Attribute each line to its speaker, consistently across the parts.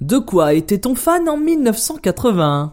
Speaker 1: De quoi était-on fan en 1981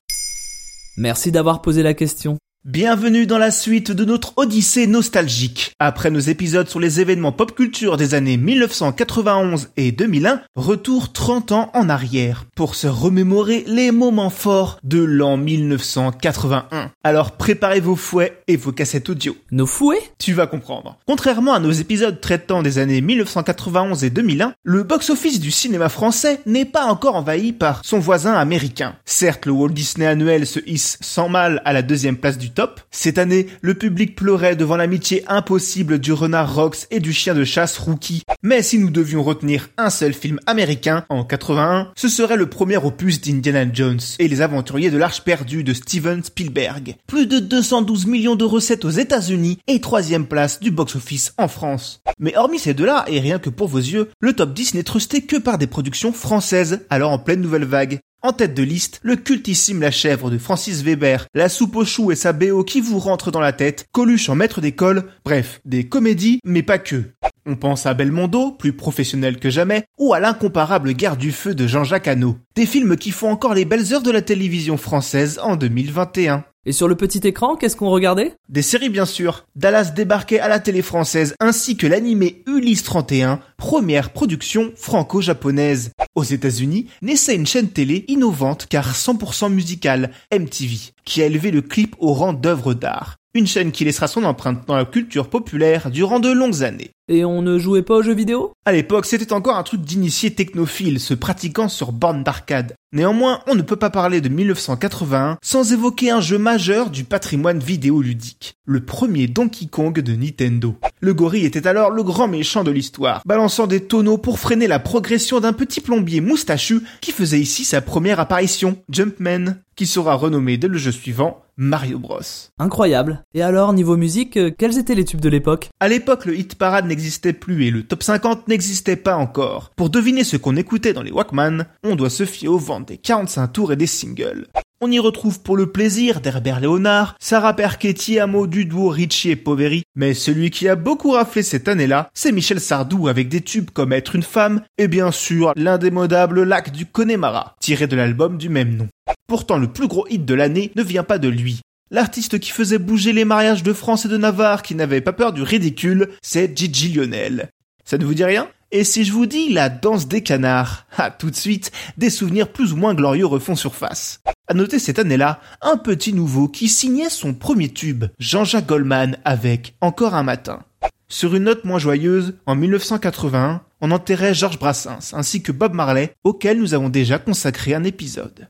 Speaker 1: Merci d'avoir posé la question.
Speaker 2: Bienvenue dans la suite de notre odyssée nostalgique. Après nos épisodes sur les événements pop culture des années 1991 et 2001, retour 30 ans en arrière pour se remémorer les moments forts de l'an 1981. Alors préparez vos fouets et vos cassettes audio.
Speaker 1: Nos fouets?
Speaker 2: Tu vas comprendre. Contrairement à nos épisodes traitant des années 1991 et 2001, le box-office du cinéma français n'est pas encore envahi par son voisin américain. Certes, le Walt Disney annuel se hisse sans mal à la deuxième place du Cette année, le public pleurait devant l'amitié impossible du renard Rox et du chien de chasse Rookie. Mais si nous devions retenir un seul film américain, en 81, ce serait le premier opus d'Indiana Jones et les aventuriers de l'Arche perdue de Steven Spielberg. Plus de 212 millions de recettes aux États-Unis et troisième place du box-office en France. Mais hormis ces deux-là, et rien que pour vos yeux, le top 10 n'est trusté que par des productions françaises, alors en pleine nouvelle vague. En tête de liste, le cultissime La Chèvre de Francis Weber, La Soupe aux choux et sa BO qui vous rentre dans la tête, Coluche en maître d'école, bref, des comédies, mais pas que. On pense à Belmondo, plus professionnel que jamais, ou à l'incomparable Guerre du Feu de Jean-Jacques Hano. Des films qui font encore les belles heures de la télévision française en 2021.
Speaker 1: Et sur le petit écran, qu'est-ce qu'on regardait?
Speaker 2: Des séries bien sûr. Dallas débarquait à la télé française ainsi que l'animé Ulysse 31, première production franco-japonaise. Aux États-Unis, naissait une chaîne télé innovante car 100% musicale, MTV, qui a élevé le clip au rang d'œuvre d'art. Une chaîne qui laissera son empreinte dans la culture populaire durant de longues années.
Speaker 1: Et on ne jouait pas aux jeux vidéo?
Speaker 2: À l'époque, c'était encore un truc d'initié technophile se pratiquant sur borne d'arcade. Néanmoins, on ne peut pas parler de 1981 sans évoquer un jeu majeur du patrimoine vidéoludique, le premier Donkey Kong de Nintendo. Le gorille était alors le grand méchant de l'histoire, balançant des tonneaux pour freiner la progression d'un petit plombier moustachu qui faisait ici sa première apparition, Jumpman, qui sera renommé dès le jeu suivant Mario Bros.
Speaker 1: Incroyable. Et alors, niveau musique, euh, quels étaient les tubes de l'époque?
Speaker 2: À l'époque, le hit parade n'existait plus et le top 50 n'existait pas encore. Pour deviner ce qu'on écoutait dans les Walkman, on doit se fier aux ventes des 45 tours et des singles. On y retrouve pour le plaisir d'Herbert Léonard, Sarah Perchetti, Amo du duo Richie et Poveri, mais celui qui a beaucoup raflé cette année-là, c'est Michel Sardou avec des tubes comme Être une femme et bien sûr l'indémodable Lac du Connemara, tiré de l'album du même nom. Pourtant le plus gros hit de l'année ne vient pas de lui. L'artiste qui faisait bouger les mariages de France et de Navarre, qui n'avait pas peur du ridicule, c'est Gigi Lionel. Ça ne vous dit rien? Et si je vous dis la danse des canards? Ah, tout de suite, des souvenirs plus ou moins glorieux refont surface. À noter cette année-là, un petit nouveau qui signait son premier tube, Jean-Jacques Goldman avec Encore un matin. Sur une note moins joyeuse, en 1981, on enterrait Georges Brassens ainsi que Bob Marley, auquel nous avons déjà consacré un épisode.